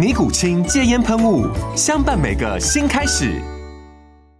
尼古清戒烟喷雾，相伴每个新开始。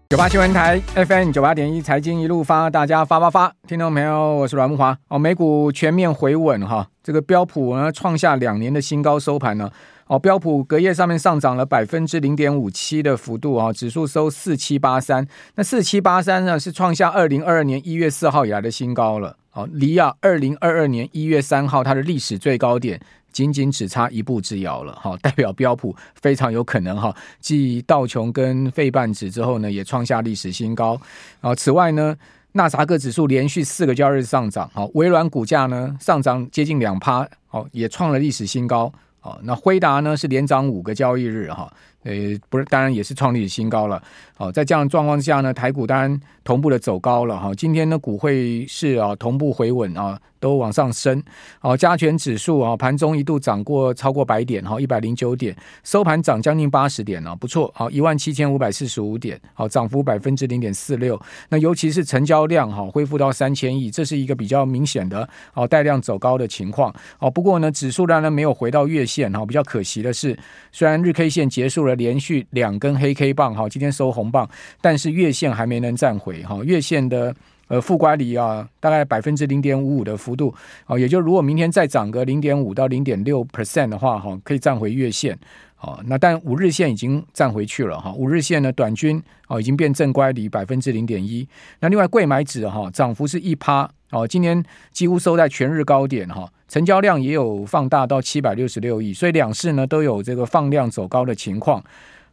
九八新闻台 FM 九八点一财经一路发，大家发发发！听众朋友，我是阮木华。哦，美股全面回稳哈，这个标普呢创下两年的新高收盘呢。哦，标普隔夜上面上涨了百分之零点五七的幅度啊，指数收四七八三。那四七八三呢是创下二零二二年一月四号以来的新高了。哦，离啊二零二二年一月三号它的历史最高点。仅仅只差一步之遥了，哈，代表标普非常有可能哈，继道琼跟费半指之后呢，也创下历史新高。啊，此外呢，纳萨克指数连续四个交易日上涨，好，微软股价呢上涨接近两趴，好，也创了历史新高。好，那辉达呢是连涨五个交易日，哈。呃，不是，当然也是创历史新高了。好，在这样的状况下呢，台股当然同步的走高了哈。今天呢，股汇市啊同步回稳啊，都往上升。好，加权指数啊，盘中一度涨过超过百点哈，一百零九点，收盘涨将近八十点啊，不错。好，一万七千五百四十五点，好，涨幅百分之零点四六。那尤其是成交量哈，恢复到三千亿，这是一个比较明显的哦带量走高的情况。哦，不过呢，指数当然没有回到月线哈，比较可惜的是，虽然日 K 线结束了。连续两根黑 K 棒，哈，今天收红棒，但是月线还没能站回，哈，月线的呃负乖离啊，大概百分之零点五五的幅度，哦，也就如果明天再涨个零点五到零点六 percent 的话，哈，可以站回月线，哦，那但五日线已经站回去了，哈，五日线呢短均哦已经变正乖离百分之零点一，那另外贵买指哈涨幅是一趴，哦，今天几乎收在全日高点，哈。成交量也有放大到七百六十六亿，所以两市呢都有这个放量走高的情况。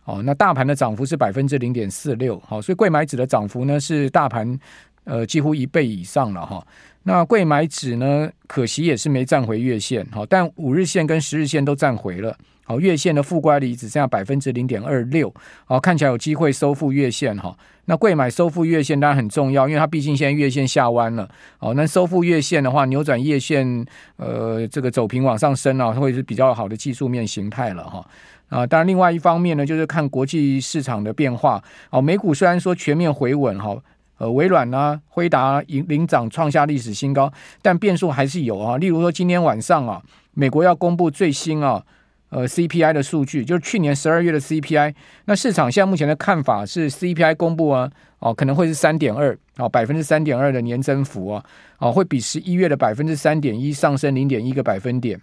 哦，那大盘的涨幅是百分之零点四六，好，所以贵买指的涨幅呢是大盘呃几乎一倍以上了哈。那贵买指呢可惜也是没站回月线，好，但五日线跟十日线都站回了。好，月线的负乖离只剩下百分之零点二六，好，看起来有机会收复月线哈。那贵买收复月线当然很重要，因为它毕竟现在月线下弯了。好，那收复月线的话，扭转月线，呃，这个走平往上升啊，会是比较好的技术面形态了哈。啊，当然另外一方面呢，就是看国际市场的变化。好，美股虽然说全面回稳哈，呃，微软啊、辉达领领涨创下历史新高，但变数还是有啊。例如说今天晚上啊，美国要公布最新啊。呃，CPI 的数据就是去年十二月的 CPI，那市场现在目前的看法是 CPI 公布啊，哦，可能会是三点二，哦，百分之三点二的年增幅啊，哦，会比十一月的百分之三点一上升零点一个百分点，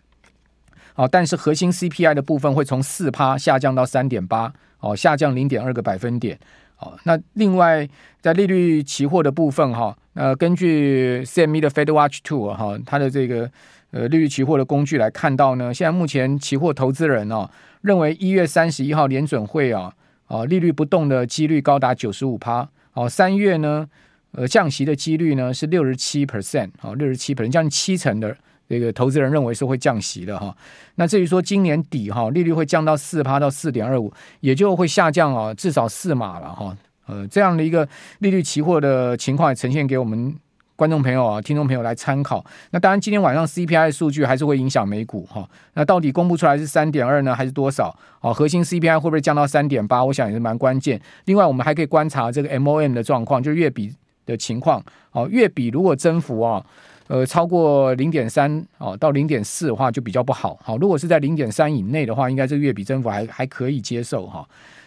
哦，但是核心 CPI 的部分会从四趴下降到三点八，哦，下降零点二个百分点，哦，那另外在利率期货的部分哈，呃，根据 CME 的 Fed Watch Two 哈，它的这个。呃，利率期货的工具来看到呢，现在目前期货投资人哦，认为一月三十一号联准会啊，啊利率不动的几率高达九十五趴，哦，三月呢，呃降息的几率呢是六十七 percent，哦，六十七 percent，将近七成的这个投资人认为是会降息的哈。那至于说今年底哈利率会降到四趴到四点二五，也就会下降啊至少四码了哈。呃，这样的一个利率期货的情况也呈现给我们。观众朋友啊，听众朋友来参考。那当然，今天晚上 CPI 数据还是会影响美股哈。那到底公布出来是三点二呢，还是多少？哦，核心 CPI 会不会降到三点八？我想也是蛮关键。另外，我们还可以观察这个 MOM 的状况，就是月比的情况。哦，月比如果增幅啊，呃，超过零点三哦到零点四的话，就比较不好。好，如果是在零点三以内的话，应该这个月比增幅还还可以接受哈。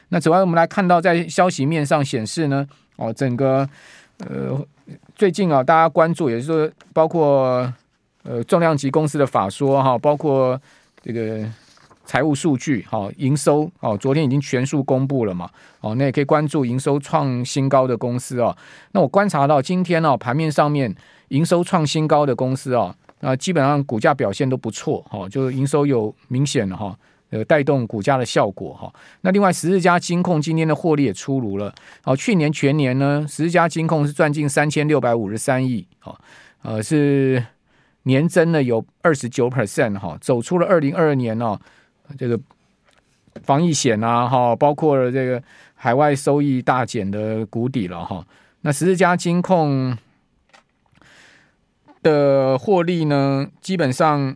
那此外，我们来看到在消息面上显示呢，哦，整个呃。最近啊，大家关注，也是说，包括呃重量级公司的法说哈，包括这个财务数据，好，营收哦，昨天已经全数公布了嘛，哦，那也可以关注营收创新高的公司哦。那我观察到今天哦，盘面上面营收创新高的公司哦，那基本上股价表现都不错，哦，就是营收有明显的哈，呃，带动股价的效果哈。那另外十四家金控今天的获利也出炉了，哦，去年全年呢，十四家金控是赚进三千六百五十三亿，哦，呃，是年增呢有二十九 percent 哈，走出了二零二二年哦。这个防疫险啊，哈，包括了这个海外收益大减的谷底了哈。那十四家金控的获利呢，基本上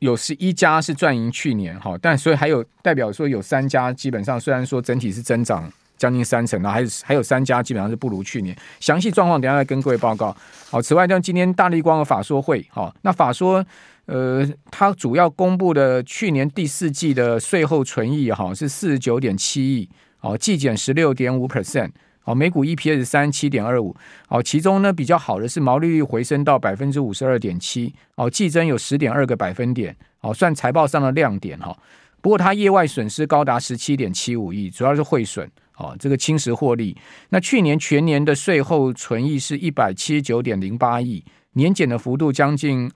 有十一家是赚赢去年哈，但所以还有代表说有三家基本上虽然说整体是增长将近三成，那还有还有三家基本上是不如去年。详细状况等下再跟各位报告。好，此外，像今天大立光的法说会，哈，那法说。呃，它主要公布的去年第四季的税后存益哈是四十九点七亿，哦，季减十六点五 percent，哦，每股 EPS 三十七点二五，哦，其中呢比较好的是毛利率回升到百分之五十二点七，哦，季增有十点二个百分点，哦，算财报上的亮点哈。不过它业外损失高达十七点七五亿，主要是汇损，哦，这个侵蚀获利。那去年全年的税后存益是一百七十九点零八亿，年减的幅度将近。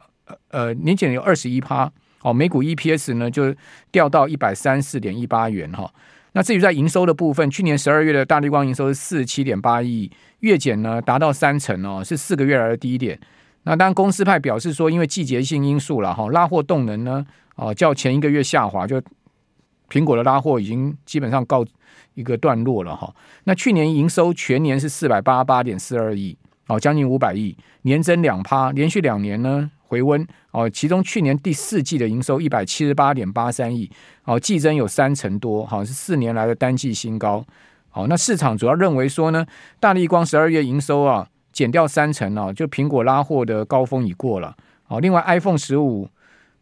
呃，年减有二十一趴，哦，每股 EPS 呢就掉到一百三十四点一八元哈。那至于在营收的部分，去年十二月的大立光营收是四十七点八亿，月减呢达到三成哦，是四个月来的低点。那当然，公司派表示说，因为季节性因素了哈，拉货动能呢，哦，较前一个月下滑，就苹果的拉货已经基本上告一个段落了哈。那去年营收全年是四百八十八点四二亿，哦，将近五百亿，年增两趴，连续两年呢。回温哦，其中去年第四季的营收一百七十八点八三亿，哦，季增有三成多，好像是四年来的单季新高。好，那市场主要认为说呢，大立光十二月营收啊减掉三成啊，就苹果拉货的高峰已过了。好，另外 iPhone 十五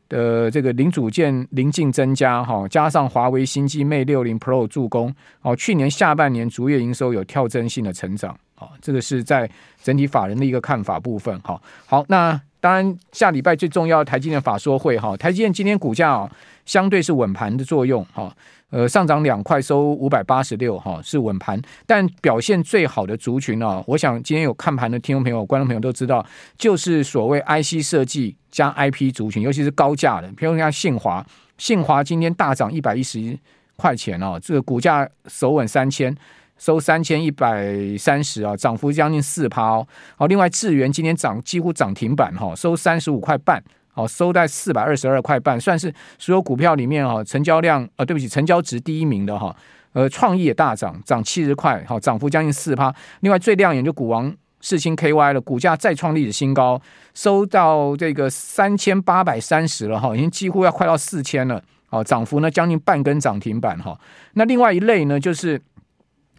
的这个零组件临近增加，哈，加上华为新机 Mate 六零 Pro 助攻，哦，去年下半年逐月营收有跳增性的成长。哦，这个是在整体法人的一个看法部分。好，好，那。当然，下礼拜最重要的台积电法说会哈，台积电今天股价相对是稳盘的作用哈，呃上涨两块收五百八十六哈是稳盘，但表现最好的族群呢，我想今天有看盘的听众朋友、观众朋友都知道，就是所谓 IC 设计加 IP 族群，尤其是高价的，比如像信华，信华今天大涨一百一十块钱哦，这个股价守稳三千。收三千一百三十啊，涨幅将近四趴哦。好，另外智源今天涨几乎涨停板哈，收三十五块半，好，收在四百二十二块半，算是所有股票里面哈成交量啊，对不起，成交值第一名的哈。呃，创意也大涨，涨七十块，好，涨幅将近四趴。另外最亮眼就股王世芯 KY 了，股价再创历史新高，收到这个三千八百三十了哈，已经几乎要快到四千了，好，涨幅呢将近半根涨停板哈。那另外一类呢就是。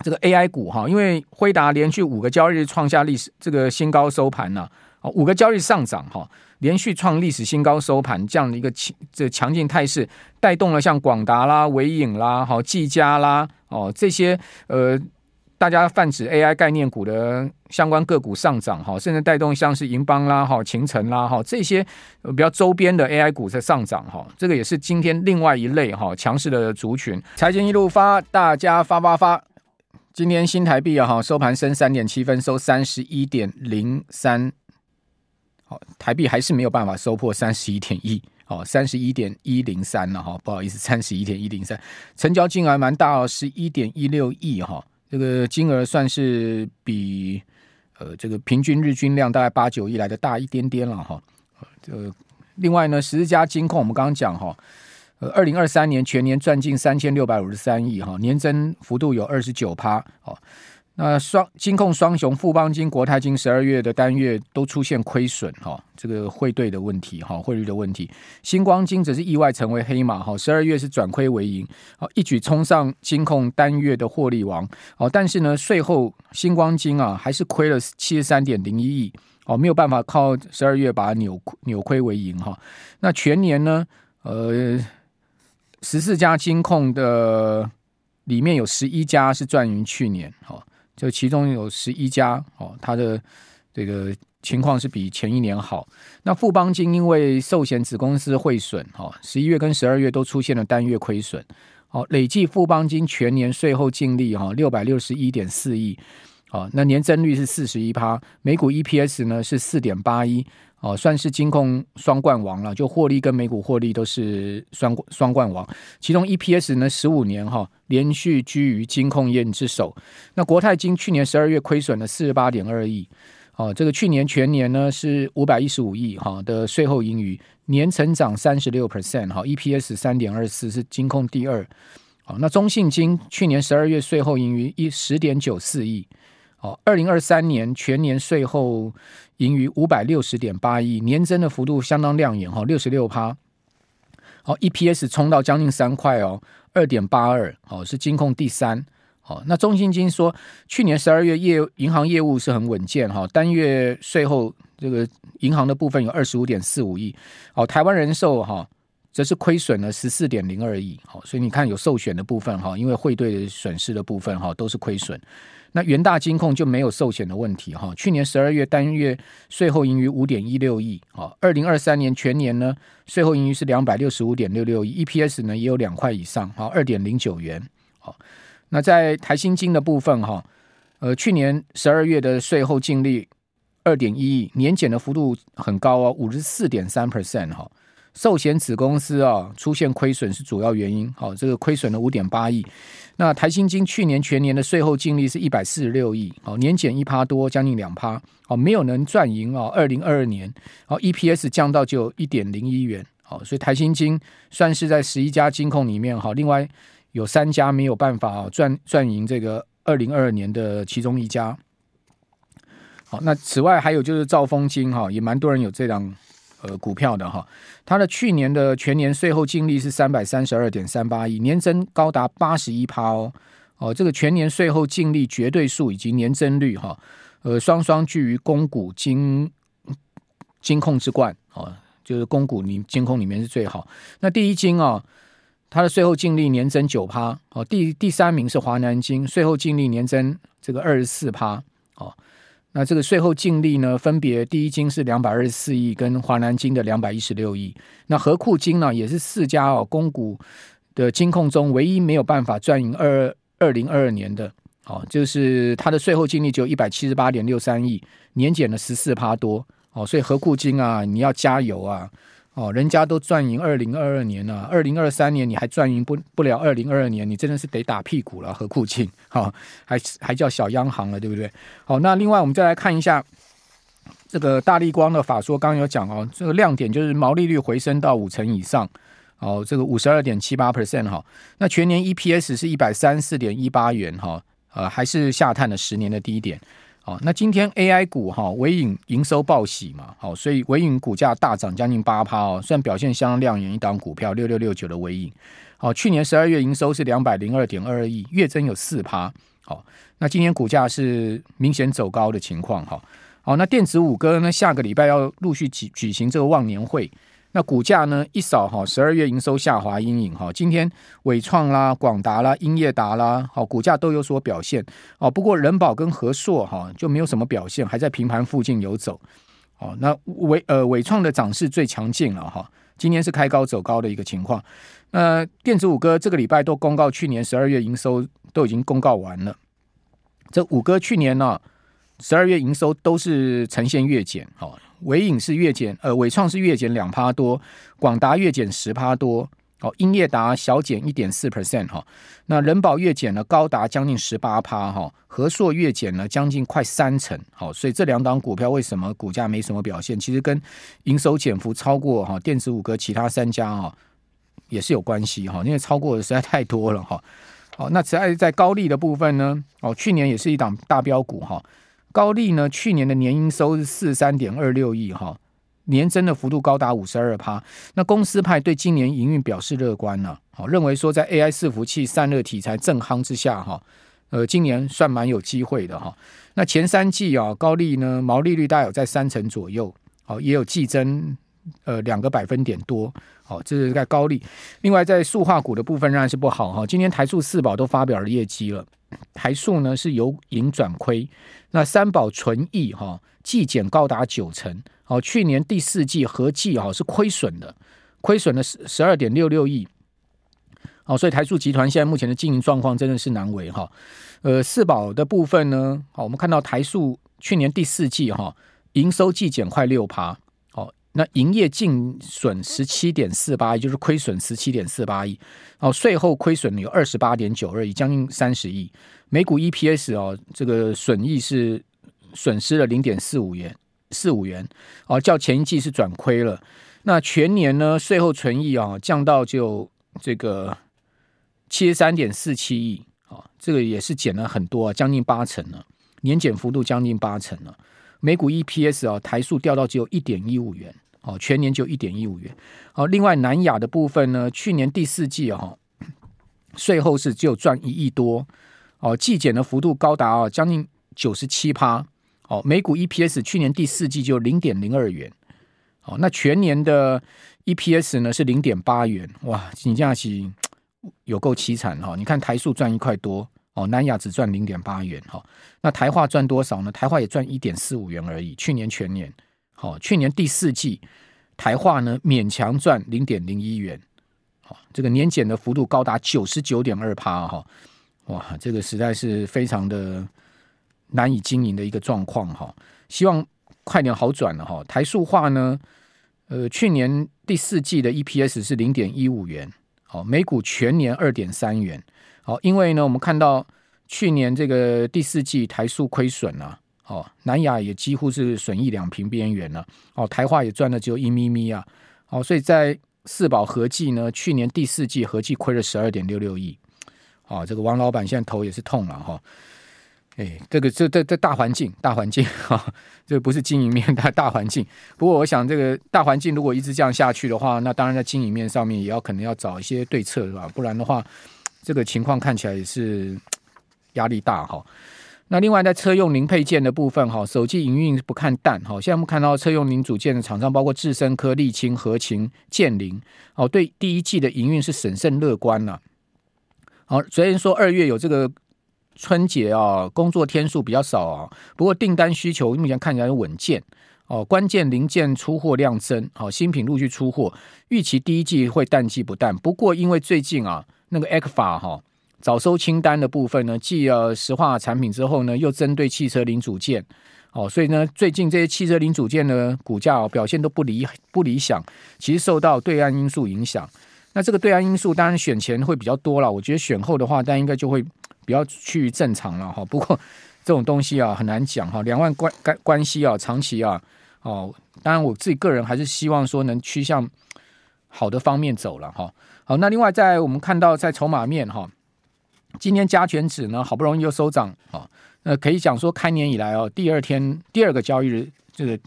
这个 AI 股哈，因为辉达连续五个交易日创下历史这个新高收盘呢，啊，五个交易上涨哈，连续创历史新高收盘这样的一个强这强劲态势，带动了像广达啦、纬颖啦、好技嘉啦哦这些呃大家泛指 AI 概念股的相关个股上涨哈，甚至带动像是银邦啦、哈勤诚啦哈这些比较周边的 AI 股在上涨哈，这个也是今天另外一类哈强势的族群。财经一路发，大家发发发。今天新台币啊，哈收盘升三点七分，收三十一点零三。好，台币还是没有办法收破三十一点一，好，三十一点一零三了哈。不好意思，三十一点一零三，成交金额蛮大哦，十一点一六亿哈。这个金额算是比呃这个平均日均量大概八九亿来的大一点点了哈。这个另外呢，十字家金控我们刚刚讲哈。呃，二零二三年全年赚进三千六百五十三亿哈，年增幅度有二十九趴。好，那双金控双雄富邦金、国泰金十二月的单月都出现亏损哈，这个汇兑的问题哈，汇率的问题。新光金则是意外成为黑马哈，十二月是转亏为盈，好，一举冲上金控单月的获利王。哦，但是呢，税后新光金啊还是亏了七十三点零一亿，哦，没有办法靠十二月把它扭扭亏为盈哈。那全年呢，呃。十四家金控的里面有十一家是赚于去年，哈，就其中有十一家，哦，它的这个情况是比前一年好。那富邦金因为寿险子公司汇损，哈，十一月跟十二月都出现了单月亏损，哦，累计富邦金全年税后净利哈六百六十一点四亿，好，那年增率是四十一趴，每股 EPS 呢是四点八一，哦，算是金控双冠王了，就获利跟每股获利都是双双冠王，其中 EPS 呢十五年哈连续居于金控业之首。那国泰金去年十二月亏损了四十八点二亿。哦，这个去年全年呢是五百一十五亿哈的税后盈余，年成长三十六 percent 哈，EPS 三点二四是金控第二。好，那中信金去年十二月税后盈余一十点九四亿，哦，二零二三年全年税后盈余五百六十点八亿，年增的幅度相当亮眼哈，六十六趴。好，EPS 冲到将近三块哦，二点八二，哦是金控第三。好，那中信金说，去年十二月业银行业务是很稳健哈，单月税后这个银行的部分有二十五点四五亿，好，台湾人寿哈则是亏损了十四点零二亿，好，所以你看有寿险的部分哈，因为汇兑损失的部分哈都是亏损，那元大金控就没有寿险的问题哈，去年十二月单月税后盈余五点一六亿，哈，二零二三年全年呢税后盈余是两百六十五点六六亿，EPS 呢也有两块以上，哈，二点零九元，好。那在台新金的部分哈，呃，去年十二月的税后净利二点一亿，年减的幅度很高哦，五十四点三 percent 哈。寿险子公司啊出现亏损是主要原因，好，这个亏损了五点八亿。那台新金去年全年的税后净利是一百四十六亿，好，年减一趴多，将近两趴，好，没有能赚赢啊。二零二二年，好，EPS 降到就一点零一元，好，所以台新金算是在十一家金控里面，好，另外。有三家没有办法赚赚赢这个二零二二年的其中一家。好，那此外还有就是兆丰金哈，也蛮多人有这档呃股票的哈。它的去年的全年税后净利是三百三十二点三八亿，年增高达八十一趴哦。哦，这个全年税后净利绝对数以及年增率哈，呃，双双居于公股金金控之冠哦，就是公股里金控里面是最好。那第一金啊。它的税后净利年增九趴，哦，第第三名是华南金，税后净利年增这个二十四趴，哦，那这个税后净利呢，分别第一金是两百二十四亿，跟华南金的两百一十六亿，那合库金呢，也是四家哦公股的金控中唯一没有办法赚赢二二零二二年的，哦，就是它的税后净利只有一百七十八点六三亿，年减了十四趴多，哦，所以合库金啊，你要加油啊！哦，人家都赚赢二零二二年了，二零二三年你还赚赢不不了二零二二年，你真的是得打屁股了，何库金，哈、哦，还还叫小央行了，对不对？好，那另外我们再来看一下这个大立光的法说，刚刚有讲哦，这个亮点就是毛利率回升到五成以上，哦，这个五十二点七八 percent 哈，那全年 EPS 是一百三十四点一八元哈，呃，还是下探了十年的低点。好，那今天 AI 股哈，微影营收报喜嘛，好，所以微影股价大涨将近八趴哦，算表现相当亮眼。一档股票六六六九的微影，好，去年十二月营收是两百零二点二亿，月增有四趴，好，那今天股价是明显走高的情况哈，好，那电子五哥呢，下个礼拜要陆续举举行这个忘年会。那股价呢一扫哈，十二月营收下滑阴影哈，今天伟创啦、广达啦、英业达啦，好，股价都有所表现哦。不过人保跟和硕哈就没有什么表现，还在平盘附近游走。哦，那伟呃伟创的涨势最强劲了哈，今天是开高走高的一个情况。那电子五哥这个礼拜都公告去年十二月营收都已经公告完了，这五哥去年呢十二月营收都是呈现月减哈。纬颖是月减，呃，纬创是月减两趴多，广达月减十趴多，哦，英业达小减一点四 percent 哈，那仁保月减了高达将近十八趴哈，和硕月减了将近快三成，好，所以这两档股票为什么股价没什么表现？其实跟营收减幅超过哈电子五哥其他三家哈也是有关系哈，因为超过的实在太多了哈，好，那此外在高利的部分呢，哦，去年也是一档大标股哈。高利呢，去年的年营收是四十三点二六亿哈，年增的幅度高达五十二趴。那公司派对今年营运表示乐观呢，好，认为说在 AI 伺服器散热题材正夯之下哈，呃，今年算蛮有机会的哈。那前三季啊，高利呢毛利率大概有在三成左右，好，也有季增呃两个百分点多，好，这是在高利。另外在塑化股的部分仍然是不好哈，今天台塑四宝都发表了业绩了。台塑呢是由盈转亏，那三宝纯益哈季减高达九成，哦，去年第四季合计哈是亏损的，亏损了十十二点六六亿，哦，所以台塑集团现在目前的经营状况真的是难为哈。呃，四宝的部分呢，好，我们看到台塑去年第四季哈营收季减快六趴。那营业净损十七点四八亿，就是亏损十七点四八亿，哦，税后亏损有二十八点九二亿，将近三十亿。每股 EPS 哦，这个损益是损失了零点四五元，四五元哦，较前一季是转亏了。那全年呢，税后存益啊降到就这个七十三点四七亿，啊，这个也是减了很多，啊将近八成了，年减幅度将近八成了。每股 EPS 啊，台数掉到只有一点一五元。哦，全年就一点一五元。哦，另外南亚的部分呢，去年第四季哦，税后是只有赚一亿多。哦，季减的幅度高达啊将近九十七趴。哦，每股 EPS 去年第四季就零点零二元。哦，那全年的 EPS 呢是零点八元。哇，你这样起有够凄惨哈！你看台塑赚一块多，哦，南亚只赚零点八元。哈，那台化赚多少呢？台化也赚一点四五元而已。去年全年。好、哦，去年第四季台化呢勉强赚零点零一元，好、哦，这个年减的幅度高达九十九点二趴哈，哇，这个实在是非常的难以经营的一个状况哈、希望快点好转了哈、哦。台塑化呢，呃，去年第四季的 EPS 是零点一五元，好、哦，每股全年二点三元，好、哦，因为呢，我们看到去年这个第四季台塑亏损了。哦，南亚也几乎是损益两平边缘了。哦，台化也赚了只有一咪咪啊。哦，所以在四宝合计呢，去年第四季合计亏了十二点六六亿。哦，这个王老板现在头也是痛了哈。哎，这个这这这大环境，大环境哈，这不是经营面大大环境。不过我想，这个大环境如果一直这样下去的话，那当然在经营面上面也要可能要找一些对策是吧？不然的话，这个情况看起来也是压力大哈。那另外在车用零配件的部分哈，首季营运不看淡哈。现在我们看到车用零组件的厂商，包括智伸科、沥青、和勤、建林，哦，对第一季的营运是审慎乐观了。好，虽然说二月有这个春节啊，工作天数比较少啊，不过订单需求目前看起来稳健哦。关键零件出货量增，好，新品陆续出货，预期第一季会淡季不淡。不过因为最近啊，那个 ECFA 哈。早收清单的部分呢，继呃石化产品之后呢，又针对汽车零组件，哦，所以呢，最近这些汽车零组件呢，股价、表现都不理不理想，其实受到对岸因素影响。那这个对岸因素当然选前会比较多了，我觉得选后的话，但应该就会比较趋于正常了哈。不过这种东西啊很难讲哈，两万关关关系啊长期啊哦，当然我自己个人还是希望说能趋向好的方面走了哈。好，那另外在我们看到在筹码面哈。今天加权指呢，好不容易又收涨啊，那可以讲说开年以来哦，第二天第二个交易日，这个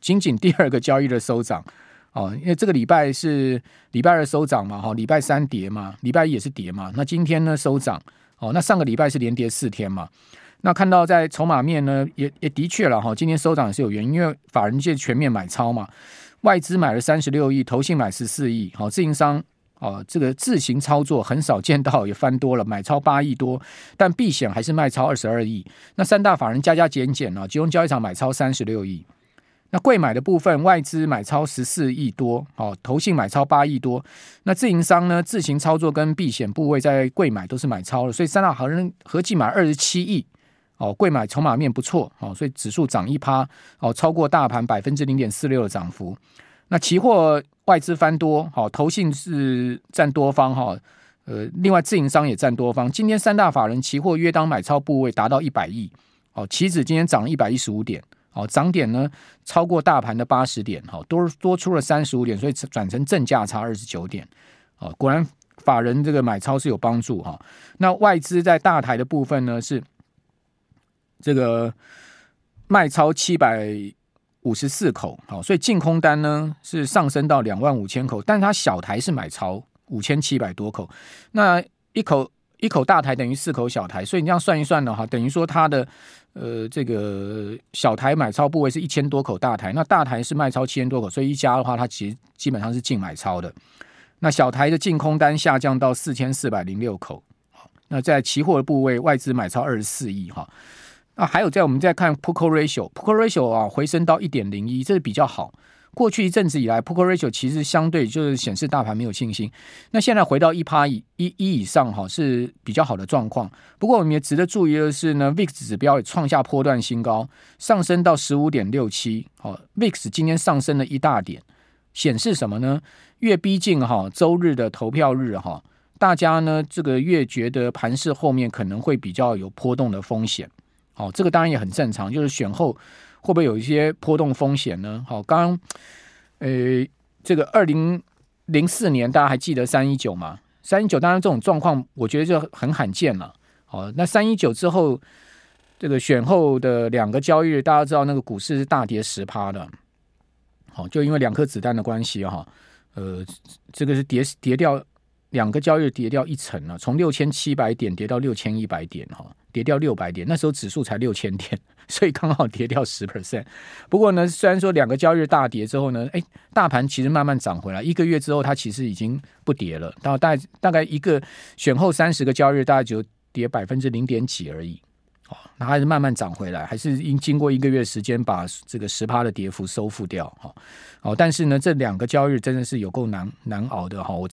仅仅第二个交易日收涨哦，因为这个礼拜是礼拜二收涨嘛，哈，礼拜三跌嘛，礼拜一也是跌嘛，那今天呢收涨哦，那上个礼拜是连跌四天嘛，那看到在筹码面呢，也也的确了哈，今天收涨也是有原因，因为法人界全面买超嘛，外资买了三十六亿，投信买十四亿，好，自营商。哦，这个自行操作很少见到，也翻多了，买超八亿多，但避险还是卖超二十二亿。那三大法人加加减减啊，集中交易场买超三十六亿。那贵买的部分，外资买超十四亿多，哦，投信买超八亿多。那自营商呢，自行操作跟避险部位在贵买都是买超了，所以三大法人合计买二十七亿。哦，贵买筹码面不错，哦，所以指数涨一趴，哦，超过大盘百分之零点四六的涨幅。那期货外资翻多，好，投信是占多方哈，呃，另外自营商也占多方。今天三大法人期货约当买超部位达到一百亿，哦，期指今天涨了一百一十五点，哦，涨点呢超过大盘的八十点，哈，多多出了三十五点，所以转成正价差二十九点，哦，果然法人这个买超是有帮助哈。那外资在大台的部分呢是这个卖超七百。五十四口，好，所以净空单呢是上升到两万五千口，但是它小台是买超五千七百多口，那一口一口大台等于四口小台，所以你这样算一算的话，等于说它的呃这个小台买超部位是一千多口大台，那大台是卖超七千多口，所以一加的话，它其实基本上是净买超的。那小台的净空单下降到四千四百零六口，那在期货的部位，外资买超二十四亿哈。那还有在我们再看 Put Call Ratio，Put Call Ratio 啊回升到一点零一，这是比较好。过去一阵子以来，Put Call Ratio 其实相对就是显示大盘没有信心。那现在回到一趴一一以上哈，是比较好的状况。不过我们也值得注意的是呢，VIX 指标也创下波段新高，上升到十五点六七。好，VIX 今天上升了一大点，显示什么呢？越逼近哈周日的投票日哈，大家呢这个越觉得盘势后面可能会比较有波动的风险。哦，这个当然也很正常，就是选后。会不会有一些波动风险呢？好，刚刚，呃，这个二零零四年大家还记得三一九吗？三一九当然这种状况，我觉得就很罕见了。好，那三一九之后，这个选后的两个交易日，大家知道那个股市是大跌十趴的。好，就因为两颗子弹的关系哈，呃，这个是跌跌掉两个交易日跌掉一成了，从六千七百点跌到六千一百点哈，跌掉六百点，那时候指数才六千点。所以刚好跌掉十 percent，不过呢，虽然说两个交易日大跌之后呢，哎，大盘其实慢慢涨回来。一个月之后，它其实已经不跌了。到大大概一个选后三十个交易日，大概就跌百分之零点几而已。哦，那还是慢慢涨回来，还是应经过一个月时间把这个十趴的跌幅收复掉。哈，哦，但是呢，这两个交易日真的是有够难难熬的哈。我